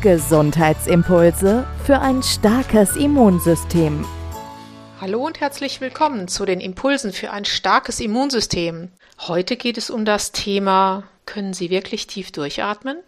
Gesundheitsimpulse für ein starkes Immunsystem. Hallo und herzlich willkommen zu den Impulsen für ein starkes Immunsystem. Heute geht es um das Thema, können Sie wirklich tief durchatmen?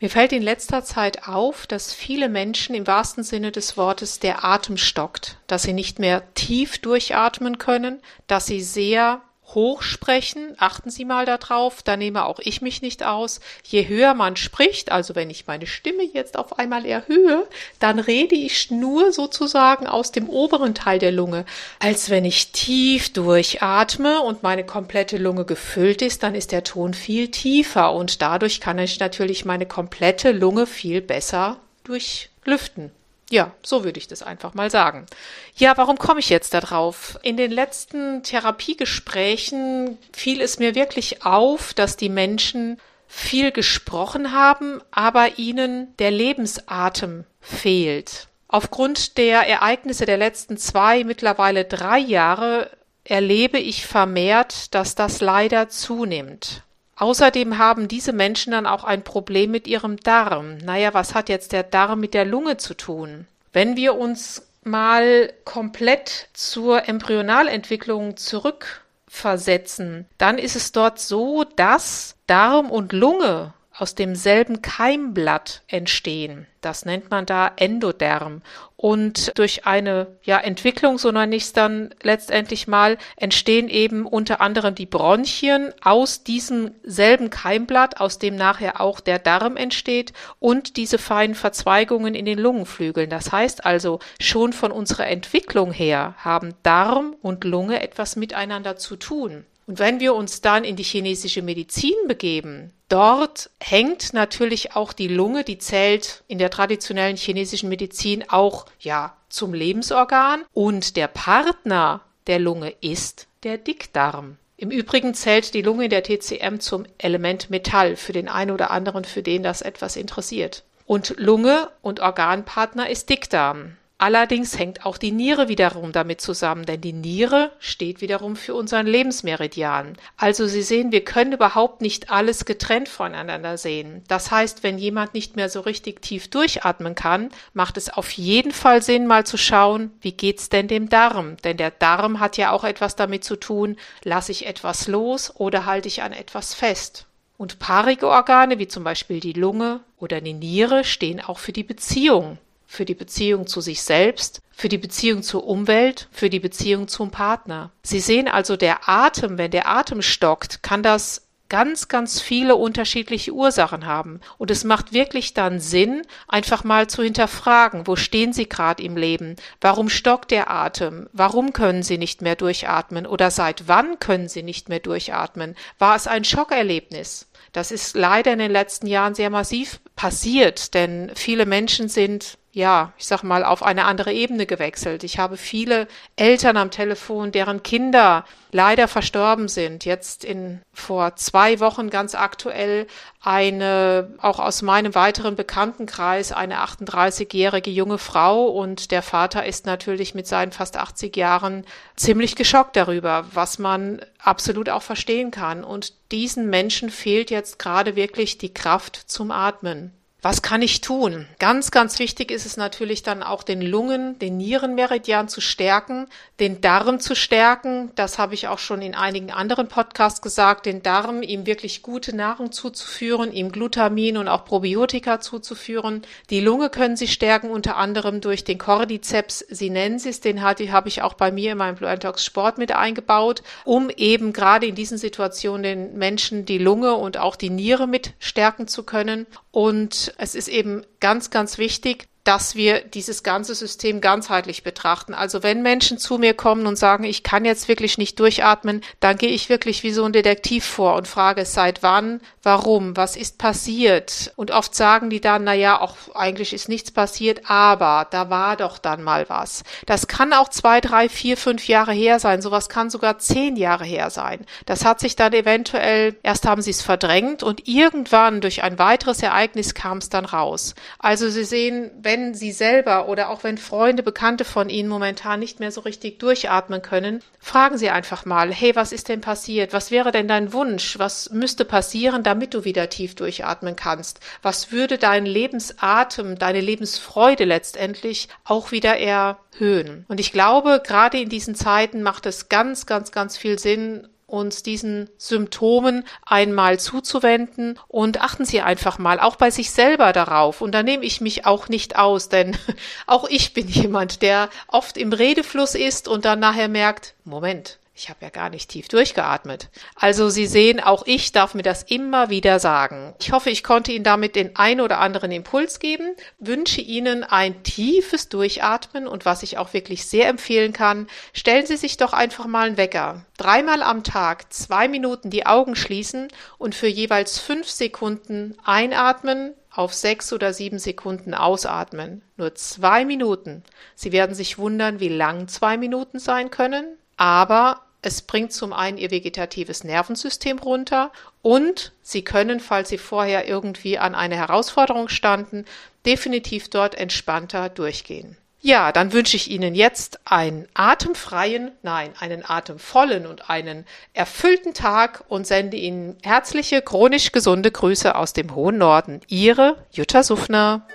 Mir fällt in letzter Zeit auf, dass viele Menschen im wahrsten Sinne des Wortes der Atem stockt, dass sie nicht mehr tief durchatmen können, dass sie sehr hoch sprechen, achten Sie mal darauf, da nehme auch ich mich nicht aus. Je höher man spricht, also wenn ich meine Stimme jetzt auf einmal erhöhe, dann rede ich nur sozusagen aus dem oberen Teil der Lunge. Als wenn ich tief durchatme und meine komplette Lunge gefüllt ist, dann ist der Ton viel tiefer und dadurch kann ich natürlich meine komplette Lunge viel besser durchlüften. Ja, so würde ich das einfach mal sagen. Ja, warum komme ich jetzt darauf? In den letzten Therapiegesprächen fiel es mir wirklich auf, dass die Menschen viel gesprochen haben, aber ihnen der Lebensatem fehlt. Aufgrund der Ereignisse der letzten zwei, mittlerweile drei Jahre erlebe ich vermehrt, dass das leider zunimmt. Außerdem haben diese Menschen dann auch ein Problem mit ihrem Darm. Naja, was hat jetzt der Darm mit der Lunge zu tun? Wenn wir uns mal komplett zur Embryonalentwicklung zurückversetzen, dann ist es dort so, dass Darm und Lunge aus demselben Keimblatt entstehen. Das nennt man da Endoderm. Und durch eine ja, Entwicklung, so nenne ich es dann letztendlich mal, entstehen eben unter anderem die Bronchien aus diesem selben Keimblatt, aus dem nachher auch der Darm entsteht und diese feinen Verzweigungen in den Lungenflügeln. Das heißt also, schon von unserer Entwicklung her haben Darm und Lunge etwas miteinander zu tun. Und wenn wir uns dann in die chinesische Medizin begeben, dort hängt natürlich auch die Lunge, die zählt in der traditionellen chinesischen Medizin auch ja zum Lebensorgan und der Partner der Lunge ist der Dickdarm. Im Übrigen zählt die Lunge in der TCM zum Element Metall für den einen oder anderen, für den das etwas interessiert. Und Lunge und Organpartner ist Dickdarm. Allerdings hängt auch die Niere wiederum damit zusammen, denn die Niere steht wiederum für unseren Lebensmeridian. Also Sie sehen, wir können überhaupt nicht alles getrennt voneinander sehen. Das heißt, wenn jemand nicht mehr so richtig tief durchatmen kann, macht es auf jeden Fall Sinn, mal zu schauen, wie geht's denn dem Darm? Denn der Darm hat ja auch etwas damit zu tun, lasse ich etwas los oder halte ich an etwas fest? Und paarige Organe, wie zum Beispiel die Lunge oder die Niere, stehen auch für die Beziehung für die Beziehung zu sich selbst, für die Beziehung zur Umwelt, für die Beziehung zum Partner. Sie sehen also, der Atem, wenn der Atem stockt, kann das ganz, ganz viele unterschiedliche Ursachen haben. Und es macht wirklich dann Sinn, einfach mal zu hinterfragen, wo stehen Sie gerade im Leben? Warum stockt der Atem? Warum können Sie nicht mehr durchatmen? Oder seit wann können Sie nicht mehr durchatmen? War es ein Schockerlebnis? Das ist leider in den letzten Jahren sehr massiv passiert, denn viele Menschen sind ja, ich sag mal, auf eine andere Ebene gewechselt. Ich habe viele Eltern am Telefon, deren Kinder leider verstorben sind. Jetzt in vor zwei Wochen ganz aktuell eine, auch aus meinem weiteren Bekanntenkreis, eine 38-jährige junge Frau und der Vater ist natürlich mit seinen fast 80 Jahren ziemlich geschockt darüber, was man absolut auch verstehen kann. Und diesen Menschen fehlt jetzt gerade wirklich die Kraft zum Atmen. Was kann ich tun? Ganz, ganz wichtig ist es natürlich dann auch den Lungen, den Nierenmeridian zu stärken, den Darm zu stärken. Das habe ich auch schon in einigen anderen Podcasts gesagt, den Darm ihm wirklich gute Nahrung zuzuführen, ihm Glutamin und auch Probiotika zuzuführen. Die Lunge können Sie stärken unter anderem durch den Cordyceps sinensis, den habe ich auch bei mir in meinem Blue Talks Sport mit eingebaut, um eben gerade in diesen Situationen den Menschen die Lunge und auch die Niere mit stärken zu können. Und es ist eben ganz, ganz wichtig, dass wir dieses ganze System ganzheitlich betrachten. Also wenn Menschen zu mir kommen und sagen, ich kann jetzt wirklich nicht durchatmen, dann gehe ich wirklich wie so ein Detektiv vor und frage, seit wann, warum, was ist passiert? Und oft sagen die dann, na ja, auch eigentlich ist nichts passiert, aber da war doch dann mal was. Das kann auch zwei, drei, vier, fünf Jahre her sein. Sowas kann sogar zehn Jahre her sein. Das hat sich dann eventuell, erst haben sie es verdrängt und irgendwann durch ein weiteres Ereignis kam es dann raus. Also Sie sehen, wenn Sie selber oder auch wenn Freunde, Bekannte von Ihnen momentan nicht mehr so richtig durchatmen können, fragen Sie einfach mal, hey, was ist denn passiert? Was wäre denn dein Wunsch? Was müsste passieren, damit du wieder tief durchatmen kannst? Was würde dein Lebensatem, deine Lebensfreude letztendlich auch wieder erhöhen? Und ich glaube, gerade in diesen Zeiten macht es ganz, ganz, ganz viel Sinn, uns diesen Symptomen einmal zuzuwenden und achten Sie einfach mal auch bei sich selber darauf. Und da nehme ich mich auch nicht aus, denn auch ich bin jemand, der oft im Redefluss ist und dann nachher merkt, Moment, ich habe ja gar nicht tief durchgeatmet. Also Sie sehen, auch ich darf mir das immer wieder sagen. Ich hoffe, ich konnte Ihnen damit den ein oder anderen Impuls geben, wünsche Ihnen ein tiefes Durchatmen und was ich auch wirklich sehr empfehlen kann, stellen Sie sich doch einfach mal einen Wecker. Dreimal am Tag zwei Minuten die Augen schließen und für jeweils fünf Sekunden einatmen, auf sechs oder sieben Sekunden ausatmen. Nur zwei Minuten. Sie werden sich wundern, wie lang zwei Minuten sein können, aber es bringt zum einen ihr vegetatives Nervensystem runter und sie können, falls sie vorher irgendwie an eine Herausforderung standen, definitiv dort entspannter durchgehen. Ja, dann wünsche ich Ihnen jetzt einen atemfreien, nein, einen atemvollen und einen erfüllten Tag und sende Ihnen herzliche, chronisch gesunde Grüße aus dem hohen Norden. Ihre Jutta Suffner.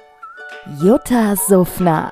Jutta Suffner